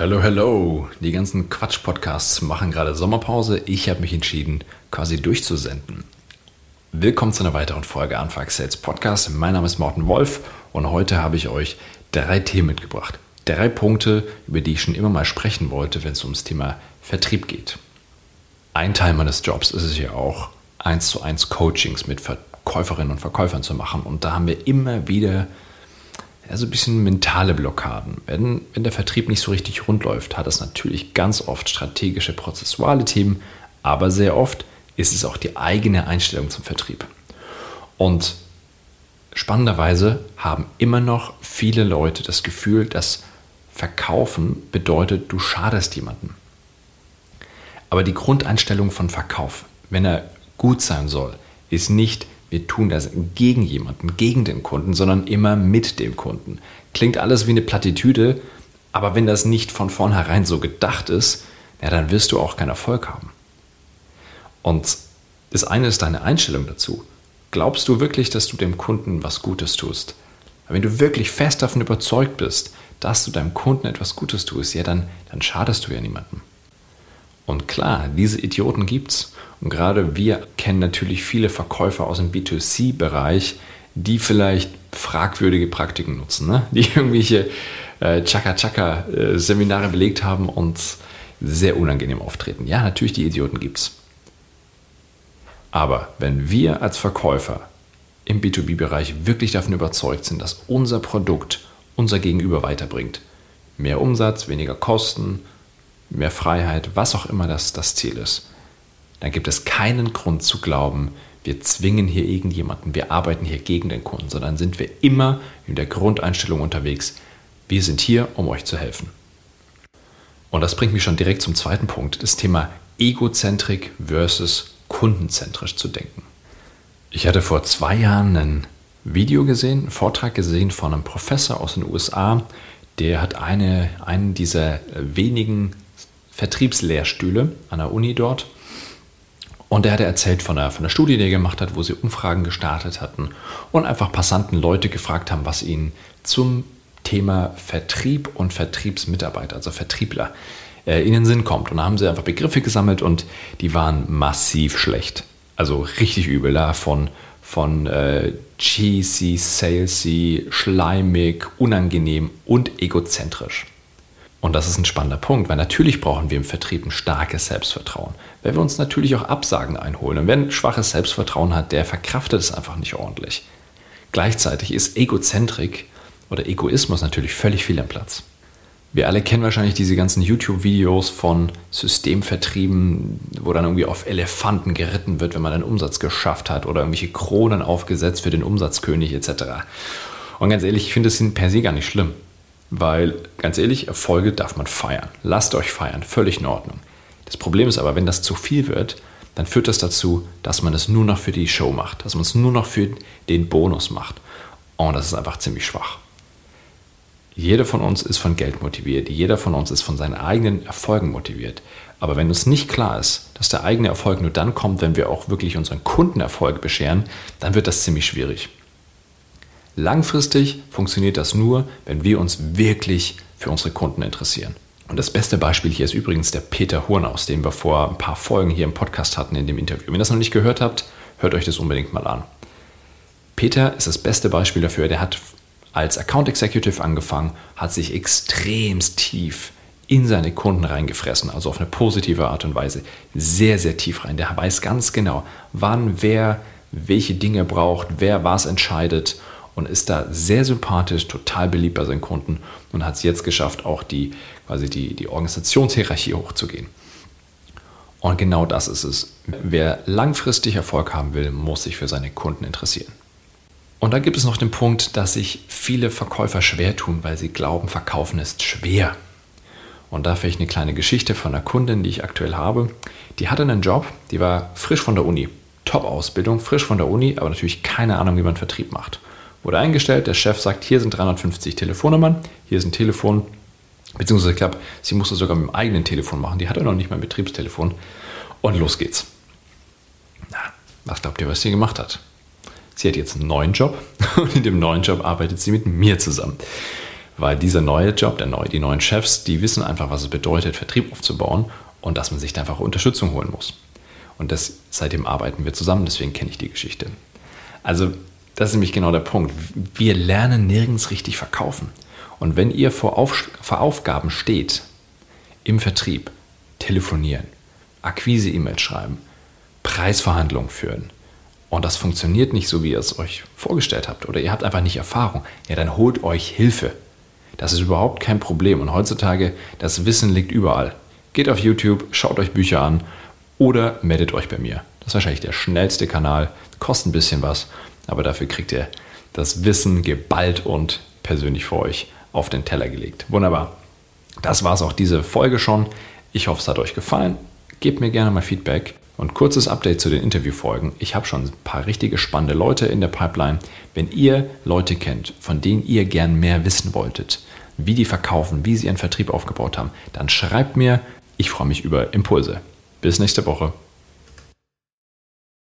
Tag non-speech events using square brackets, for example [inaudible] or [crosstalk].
Hello, hello. Die ganzen Quatsch-Podcasts machen gerade Sommerpause. Ich habe mich entschieden, quasi durchzusenden. Willkommen zu einer weiteren Folge Anfang Sales Podcast. Mein Name ist Morten Wolf und heute habe ich euch drei Themen mitgebracht. Drei Punkte, über die ich schon immer mal sprechen wollte, wenn es ums Thema Vertrieb geht. Ein Teil meines Jobs ist es ja auch, eins zu eins Coachings mit Verkäuferinnen und Verkäufern zu machen. Und da haben wir immer wieder ja, so ein bisschen mentale Blockaden. Wenn, wenn der Vertrieb nicht so richtig rund läuft, hat es natürlich ganz oft strategische, prozessuale Themen, aber sehr oft ist es auch die eigene Einstellung zum Vertrieb. Und spannenderweise haben immer noch viele Leute das Gefühl, dass Verkaufen bedeutet, du schadest jemandem. Aber die Grundeinstellung von Verkauf, wenn er gut sein soll, ist nicht, wir tun das gegen jemanden, gegen den Kunden, sondern immer mit dem Kunden. Klingt alles wie eine Plattitüde, aber wenn das nicht von vornherein so gedacht ist, ja, dann wirst du auch keinen Erfolg haben. Und das eine ist deine Einstellung dazu. Glaubst du wirklich, dass du dem Kunden was Gutes tust? Wenn du wirklich fest davon überzeugt bist, dass du deinem Kunden etwas Gutes tust, ja, dann, dann schadest du ja niemandem. Und klar, diese Idioten gibt's. Und gerade wir kennen natürlich viele Verkäufer aus dem B2C-Bereich, die vielleicht fragwürdige Praktiken nutzen, ne? die [laughs] irgendwelche äh, Chaka-Chaka-Seminare belegt haben und sehr unangenehm auftreten. Ja, natürlich, die Idioten gibt's. Aber wenn wir als Verkäufer im B2B-Bereich wirklich davon überzeugt sind, dass unser Produkt unser Gegenüber weiterbringt, mehr Umsatz, weniger Kosten, mehr Freiheit, was auch immer das, das Ziel ist, dann gibt es keinen Grund zu glauben, wir zwingen hier irgendjemanden, wir arbeiten hier gegen den Kunden, sondern sind wir immer in der Grundeinstellung unterwegs, wir sind hier, um euch zu helfen. Und das bringt mich schon direkt zum zweiten Punkt, das Thema Egozentrik versus kundenzentrisch zu denken. Ich hatte vor zwei Jahren ein Video gesehen, einen Vortrag gesehen von einem Professor aus den USA, der hat eine, einen dieser wenigen Vertriebslehrstühle an der Uni dort und er hat erzählt von einer, von einer Studie, die er gemacht hat, wo sie Umfragen gestartet hatten und einfach Passanten Leute gefragt haben, was ihnen zum Thema Vertrieb und Vertriebsmitarbeiter, also Vertriebler, äh, in den Sinn kommt. Und da haben sie einfach Begriffe gesammelt und die waren massiv schlecht. Also richtig übel da von, von äh, cheesy, salesy, schleimig, unangenehm und egozentrisch. Und das ist ein spannender Punkt, weil natürlich brauchen wir im Vertrieb ein starkes Selbstvertrauen, weil wir uns natürlich auch Absagen einholen. Und wer ein schwaches Selbstvertrauen hat, der verkraftet es einfach nicht ordentlich. Gleichzeitig ist Egozentrik oder Egoismus natürlich völlig viel am Platz. Wir alle kennen wahrscheinlich diese ganzen YouTube-Videos von Systemvertrieben, wo dann irgendwie auf Elefanten geritten wird, wenn man einen Umsatz geschafft hat oder irgendwelche Kronen aufgesetzt für den Umsatzkönig etc. Und ganz ehrlich, ich finde es per se gar nicht schlimm. Weil, ganz ehrlich, Erfolge darf man feiern. Lasst euch feiern, völlig in Ordnung. Das Problem ist aber, wenn das zu viel wird, dann führt das dazu, dass man es nur noch für die Show macht, dass man es nur noch für den Bonus macht. Und das ist einfach ziemlich schwach. Jeder von uns ist von Geld motiviert, jeder von uns ist von seinen eigenen Erfolgen motiviert. Aber wenn uns nicht klar ist, dass der eigene Erfolg nur dann kommt, wenn wir auch wirklich unseren Kunden Erfolg bescheren, dann wird das ziemlich schwierig. Langfristig funktioniert das nur, wenn wir uns wirklich für unsere Kunden interessieren. Und das beste Beispiel hier ist übrigens der Peter Hurnaus, den wir vor ein paar Folgen hier im Podcast hatten in dem Interview. Wenn ihr das noch nicht gehört habt, hört euch das unbedingt mal an. Peter ist das beste Beispiel dafür. Der hat als Account Executive angefangen, hat sich extremst tief in seine Kunden reingefressen, also auf eine positive Art und Weise. Sehr, sehr tief rein. Der weiß ganz genau, wann wer welche Dinge braucht, wer was entscheidet und ist da sehr sympathisch, total beliebt bei seinen Kunden und hat es jetzt geschafft, auch die, quasi die, die Organisationshierarchie hochzugehen. Und genau das ist es. Wer langfristig Erfolg haben will, muss sich für seine Kunden interessieren. Und da gibt es noch den Punkt, dass sich viele Verkäufer schwer tun, weil sie glauben, verkaufen ist schwer. Und da vielleicht eine kleine Geschichte von einer Kundin, die ich aktuell habe. Die hatte einen Job, die war frisch von der Uni. Top-Ausbildung, frisch von der Uni, aber natürlich keine Ahnung, wie man Vertrieb macht. Wurde eingestellt, der Chef sagt, hier sind 350 Telefonnummern, hier ist ein Telefon, beziehungsweise ich glaube, sie musste sogar mit dem eigenen Telefon machen, die hatte noch nicht mal ein Betriebstelefon. Und los geht's. Na, was glaubt ihr, was sie gemacht hat? Sie hat jetzt einen neuen Job [laughs] und in dem neuen Job arbeitet sie mit mir zusammen. Weil dieser neue Job, der neue, die neuen Chefs, die wissen einfach, was es bedeutet, Vertrieb aufzubauen und dass man sich da einfach Unterstützung holen muss. Und das, seitdem arbeiten wir zusammen, deswegen kenne ich die Geschichte. Also, das ist nämlich genau der Punkt. Wir lernen nirgends richtig verkaufen. Und wenn ihr vor, Auf, vor Aufgaben steht, im Vertrieb, telefonieren, Akquise-E-Mails schreiben, Preisverhandlungen führen, und das funktioniert nicht so, wie ihr es euch vorgestellt habt, oder ihr habt einfach nicht Erfahrung, ja, dann holt euch Hilfe. Das ist überhaupt kein Problem. Und heutzutage, das Wissen liegt überall. Geht auf YouTube, schaut euch Bücher an oder meldet euch bei mir. Das ist wahrscheinlich der schnellste Kanal, kostet ein bisschen was, aber dafür kriegt ihr das Wissen geballt und persönlich für euch auf den Teller gelegt. Wunderbar. Das war es auch diese Folge schon. Ich hoffe, es hat euch gefallen. Gebt mir gerne mal Feedback. Und kurzes Update zu den Interviewfolgen. Ich habe schon ein paar richtige spannende Leute in der Pipeline. Wenn ihr Leute kennt, von denen ihr gern mehr wissen wolltet, wie die verkaufen, wie sie ihren Vertrieb aufgebaut haben, dann schreibt mir. Ich freue mich über Impulse. Bis nächste Woche.